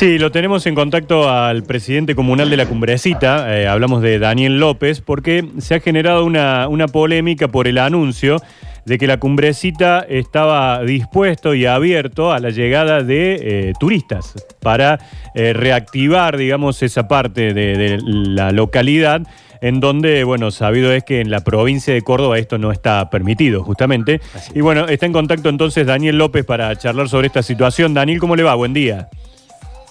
Sí, lo tenemos en contacto al presidente comunal de la Cumbrecita, eh, hablamos de Daniel López, porque se ha generado una, una polémica por el anuncio de que la Cumbrecita estaba dispuesto y abierto a la llegada de eh, turistas para eh, reactivar, digamos, esa parte de, de la localidad en donde, bueno, sabido es que en la provincia de Córdoba esto no está permitido, justamente. Y bueno, está en contacto entonces Daniel López para charlar sobre esta situación. Daniel, ¿cómo le va? Buen día.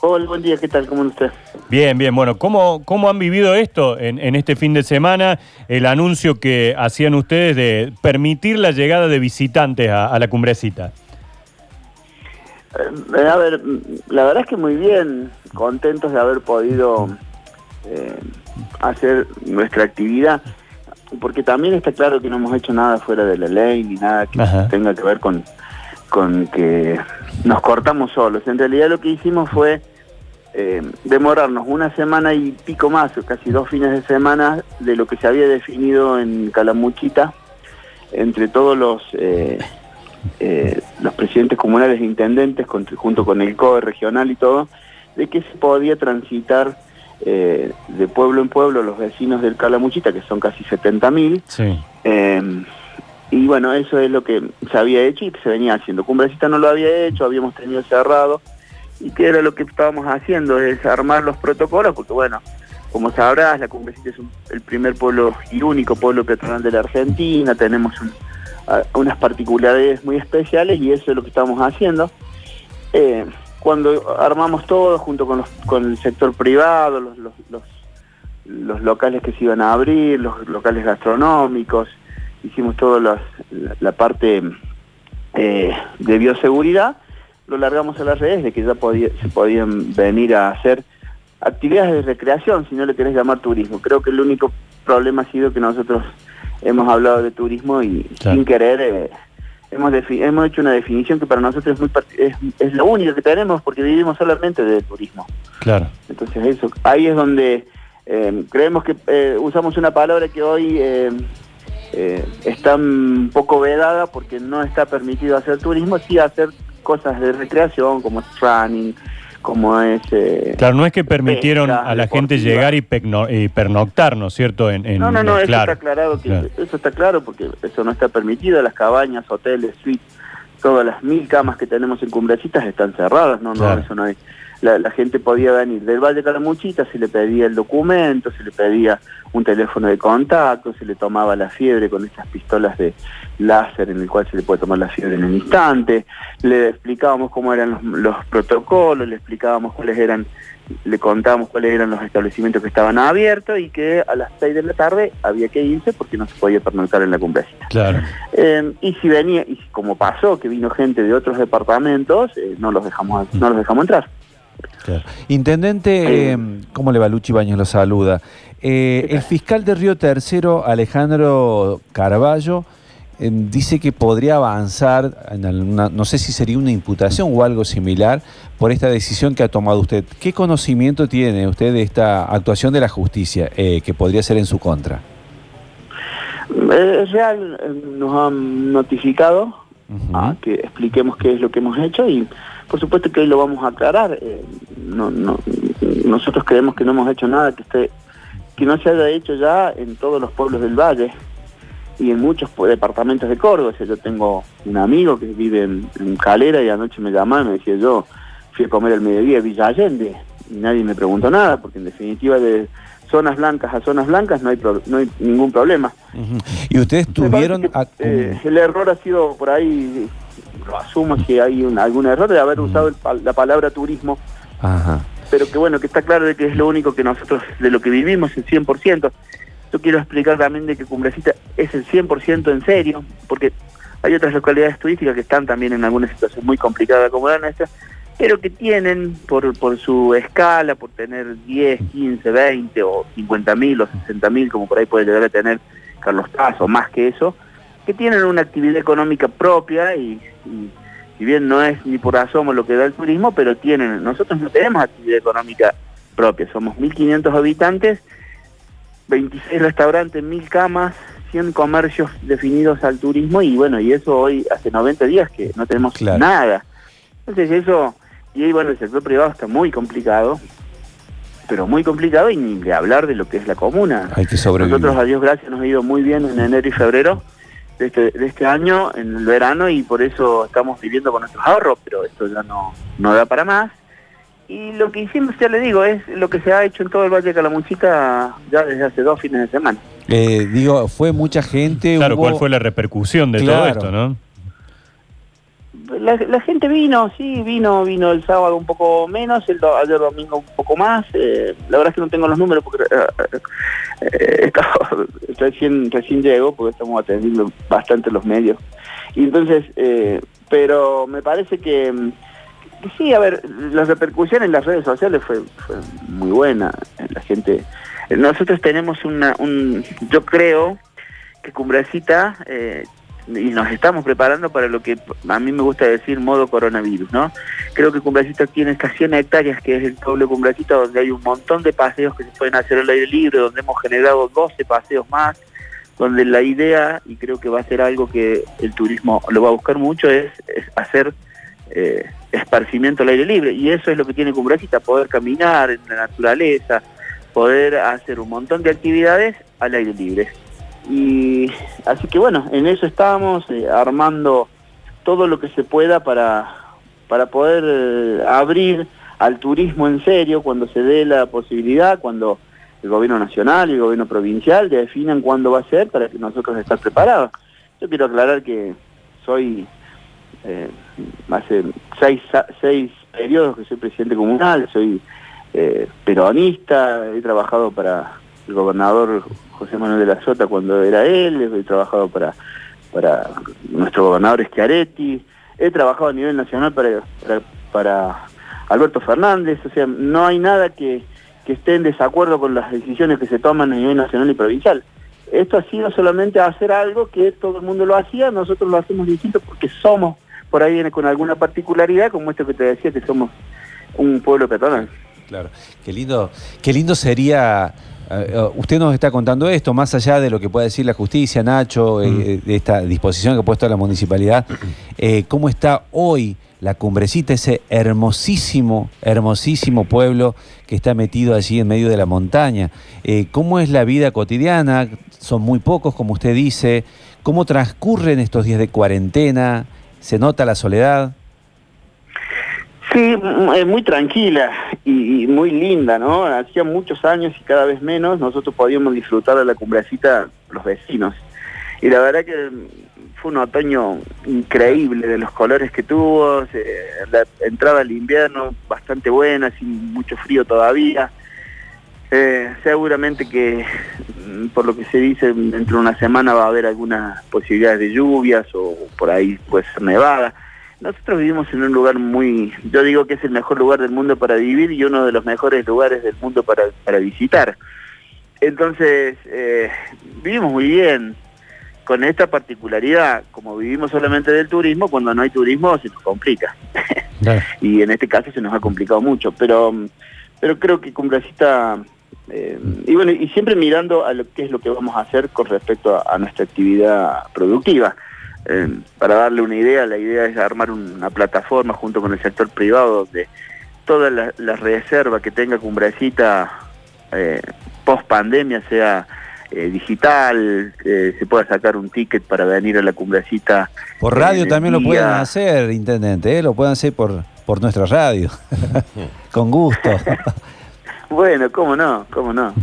Hola, buen día, ¿qué tal? ¿Cómo está usted? Bien, bien. Bueno, ¿cómo, cómo han vivido esto en, en este fin de semana? El anuncio que hacían ustedes de permitir la llegada de visitantes a, a la cumbrecita. Eh, a ver, la verdad es que muy bien, contentos de haber podido eh, hacer nuestra actividad, porque también está claro que no hemos hecho nada fuera de la ley ni nada que Ajá. tenga que ver con, con que nos cortamos solos. En realidad lo que hicimos fue eh, demorarnos una semana y pico más, o casi dos fines de semana, de lo que se había definido en Calamuchita, entre todos los eh, eh, los presidentes comunales e intendentes, con- junto con el COE regional y todo, de que se podía transitar eh, de pueblo en pueblo los vecinos del Calamuchita, que son casi 70.000, Sí. eh, y bueno, eso es lo que se había hecho y que se venía haciendo. Cumbrecita no lo había hecho, habíamos tenido cerrado, y que era lo que estábamos haciendo, es armar los protocolos, porque bueno, como sabrás, la Cumbrecita es el primer pueblo y único pueblo peatonal de la Argentina, tenemos unas particularidades muy especiales y eso es lo que estamos haciendo. Eh, cuando armamos todo junto con, los- con el sector privado, los locales que se iban a abrir, los locales gastronómicos, hicimos toda la, la parte eh, de bioseguridad, lo largamos a las redes de que ya podía- se podían venir a hacer actividades de recreación, si no le querés llamar turismo. Creo que el único problema ha sido que nosotros hemos hablado de turismo y Claro. sin querer eh, hemos, hemos hecho una definición que para nosotros es, muy es, es lo único que tenemos porque vivimos solamente de turismo. Claro. Entonces eso, ahí es donde eh, creemos que eh, usamos una palabra que hoy está un poco vedada porque no está permitido hacer turismo, sí hacer cosas de recreación como es running, como es... eh, Claro, no es que permitieron pesca a la gente llegar y, pecno- y pernoctar, ¿no es cierto? En, en- No, no, no, eso claro. está aclarado, que claro. eso está claro porque eso no está permitido, las cabañas, hoteles, suites, todas las mil camas que tenemos en Cumbrecitas están cerradas, no, Claro. no, eso no hay. La, la gente podía venir del Valle de Calamuchita, se le pedía el documento, se le pedía un teléfono de contacto, se le tomaba la fiebre con estas pistolas de láser en el cual se le puede tomar la fiebre en un instante, le explicábamos cómo eran los, los protocolos, le explicábamos cuáles eran, le contábamos cuáles eran los establecimientos que estaban abiertos y que a las 6 de la tarde había que irse porque no se podía pernoctar en la cumbrecita. Claro. Eh, y si venía, y como pasó que vino gente de otros departamentos, eh, no los dejamos, no los dejamos entrar. Claro. Intendente, eh, ¿cómo le va? Luchi Baños lo saluda. Eh, el fiscal de Río Tercero, Alejandro Carballo, eh, dice que podría avanzar, en alguna- no sé si sería una imputación o algo similar, por esta decisión que ha tomado usted. ¿Qué conocimiento tiene usted de esta actuación de la justicia eh, que podría ser en su contra? Es real, nos han notificado a que expliquemos qué es lo que hemos hecho y por supuesto que hoy lo vamos a aclarar. Eh, no, no, nosotros creemos que no hemos hecho nada que esté que no se haya hecho ya en todos los pueblos del valle y en muchos departamentos de Córdoba. O sea, yo tengo un amigo que vive en, en Calera y anoche me llamaba y me decía yo fui a comer al mediodía a Villa Allende y nadie me preguntó nada porque en definitiva de zonas blancas a zonas blancas no hay pro- no hay ningún problema. ¿Y ustedes tuvieron... que, a- eh, el error ha sido por ahí, lo asumo que hay un- algún error de haber usado el pa- la palabra turismo, Ajá. pero que bueno, que está claro de que es lo único que nosotros, de lo que vivimos, el 100%. Yo quiero explicar también de que Cumbrecita es el 100% en serio, porque hay otras localidades turísticas que están también en alguna situación muy complicada como la nuestra, pero que tienen, por, por su escala, por tener 10, 15, 20 o 50 mil o 60 mil, como por ahí puede llegar a tener Carlos Paz o más que eso, que tienen una actividad económica propia y, y si bien no es ni por asomo lo que da el turismo, pero tienen, nosotros no tenemos actividad económica propia, somos 1.500 habitantes, 26 restaurantes, 1.000 camas, 100 comercios definidos al turismo y bueno, y eso hoy hace 90 días que no tenemos Claro. nada. Entonces eso Y bueno, el sector privado está muy complicado, pero muy complicado y ni de hablar de lo que es la comuna. Hay que sobrevivir. Nosotros, a Dios gracias, nos ha ido muy bien en enero y febrero de este, de este año, en el verano, y por eso estamos viviendo con nuestros ahorros, pero esto ya no, no da para más. Y lo que hicimos, ya le digo, es lo que se ha hecho en todo el Valle de Calamuchita ya desde hace dos fines de semana. Eh, digo, fue mucha gente. Claro, hubo- ¿cuál fue la repercusión de Claro. todo esto, no? La, la gente vino, sí, vino, vino el sábado un poco menos, el ayer domingo un poco más. eh, la verdad es que no tengo los números porque eh, eh, recién, recién llego porque estamos atendiendo bastante los medios. Y entonces, eh, pero me parece que, sí, a ver, la repercusión en las redes sociales fue, muy buena. La gente, nosotros tenemos una, un, yo creo que Cumbrecita y nos estamos preparando para lo que a mí me gusta decir modo coronavirus, ¿no? Creo que Cumbrecita tiene estas 100 hectáreas, que es el pueblo de Cumbrecita, donde hay un montón de paseos que se pueden hacer al aire libre, donde hemos generado 12 paseos más, donde la idea, y creo que va a ser algo que el turismo lo va a buscar mucho, es, hacer eh, esparcimiento al aire libre. Y eso es lo que tiene Cumbrecita, poder caminar en la naturaleza, poder hacer un montón de actividades al aire libre. Y así que bueno, en eso estamos, eh, armando todo lo que se pueda para, para poder eh, abrir al turismo en serio cuando se dé la posibilidad, cuando el gobierno nacional y el gobierno provincial definan cuándo va a ser para que nosotros estar preparados. Yo quiero aclarar que soy, eh, hace seis, seis periodos que soy presidente comunal, soy peronista, he trabajado para el gobernador José Manuel de la Sota cuando era él, he trabajado para, para nuestro gobernador Schiaretti, he trabajado a nivel nacional para, para, Alberto Fernández, o sea, no hay nada que, que esté en desacuerdo con las decisiones que se toman a nivel nacional y provincial. Esto ha sido solamente hacer algo que todo el mundo lo hacía, nosotros lo hacemos distinto porque somos, por ahí viene con alguna particularidad, como esto que te decía, que somos un pueblo peatonal. Claro, qué lindo, qué lindo sería. Eh, usted nos está contando esto, más allá de lo que pueda decir la justicia, Nacho, eh, de esta disposición que ha puesto la municipalidad, eh, ¿cómo está hoy la cumbrecita, ese hermosísimo, hermosísimo pueblo que está metido allí en medio de la montaña? Eh, ¿Cómo es la vida cotidiana? Son muy pocos, como usted dice. ¿Cómo transcurren estos días de cuarentena? ¿Se nota la soledad? Sí, es muy tranquila y, muy linda, ¿no? Hacía muchos años y cada vez menos nosotros podíamos disfrutar de la cumbrecita los vecinos. Y la verdad que mm, fue un otoño increíble de los colores que tuvo, la entrada al invierno bastante buena, sin mucho frío todavía. Eh, seguramente que, mm, por lo que se dice, dentro de una semana va a haber algunas posibilidades de lluvias o por ahí puede ser nevada. Nosotros vivimos en un lugar muy, yo digo que es el mejor lugar del mundo para vivir y uno de los mejores lugares del mundo para, para visitar. Entonces, eh, vivimos muy bien con esta particularidad, como vivimos solamente del turismo, cuando no hay turismo se nos complica. Y en este caso se nos ha complicado mucho, pero, pero creo que Cumbrecita, eh, y bueno, y siempre mirando a lo que es lo que vamos a hacer con respecto a, a nuestra actividad productiva. Eh, para darle una idea, la idea es armar una plataforma junto con el sector privado donde toda la, la reserva que tenga Cumbrecita eh, post pandemia sea eh, digital, eh, se pueda sacar un ticket para venir a la Cumbrecita. Por radio también lo pueden hacer, intendente, ¿eh? lo pueden hacer por, por nuestra radio. Con gusto. Bueno, cómo no, cómo no.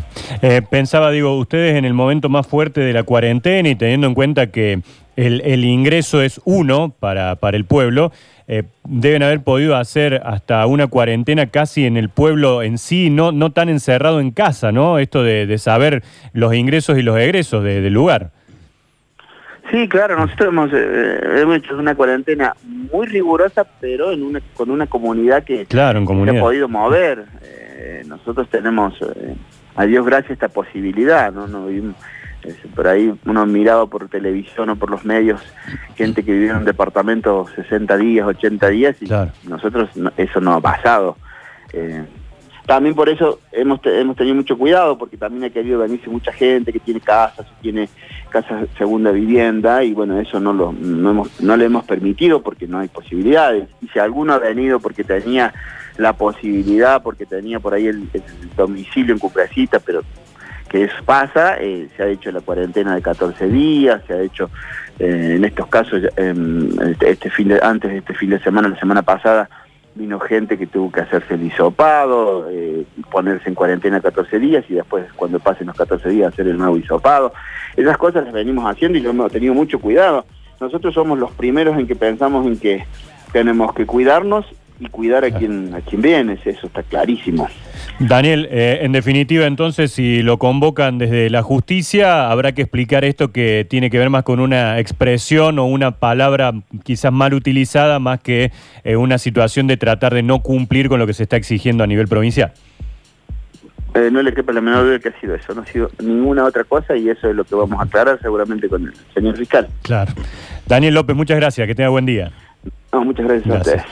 Eh, pensaba, digo, ustedes en el momento más fuerte de la cuarentena y teniendo en cuenta que el, el ingreso es uno para, para el pueblo, eh, deben haber podido hacer hasta una cuarentena casi en el pueblo en sí, no, no tan encerrado en casa, ¿no? Esto de, de saber los ingresos y los egresos de- del lugar. Sí, claro, nosotros hemos, eh, hemos hecho una cuarentena muy rigurosa, pero en una, con una comunidad que Claro, en se ha comunidad. podido mover. Eh, nosotros tenemos, eh, a Dios gracias, esta posibilidad, ¿no? no vivimos- por ahí uno miraba por televisión o por los medios gente que vivía en un departamento 60 días, 80 días y Claro. nosotros no- eso no ha pasado. Eh, también por eso hemos, hemos tenido mucho cuidado, porque también ha querido venirse mucha gente que tiene casas, tiene casas segunda vivienda, y bueno, eso no, lo, no, hemos, no le hemos permitido porque no hay posibilidades. Y si alguno ha venido porque tenía la posibilidad, porque tenía por ahí el, domicilio en Cuprecita, pero que eso pasa, eh, se ha hecho la cuarentena de 14 días, se ha hecho eh, en estos casos, este, este, fin de, antes de este fin de semana, la semana pasada, vino gente que tuvo que hacerse el hisopado, eh, ponerse en cuarentena 14 días y después cuando pasen los 14 días hacer el nuevo hisopado. Esas cosas las venimos haciendo y lo hemos tenido mucho cuidado. Nosotros somos los primeros en que pensamos en que tenemos que cuidarnos y cuidar a quien, a quien viene, eso está clarísimo. Daniel, eh, en definitiva, entonces, si lo convocan desde la justicia, habrá que explicar esto que tiene que ver más con una expresión o una palabra quizás mal utilizada, más que eh, una situación de tratar de no cumplir con lo que se está exigiendo a nivel provincial. Eh, no le quepa la menor duda que ha sido eso, no ha sido ninguna otra cosa y eso es lo que vamos a aclarar seguramente con el señor fiscal. Claro. Daniel López, muchas gracias, que tenga buen día. muchas gracias. a ustedes.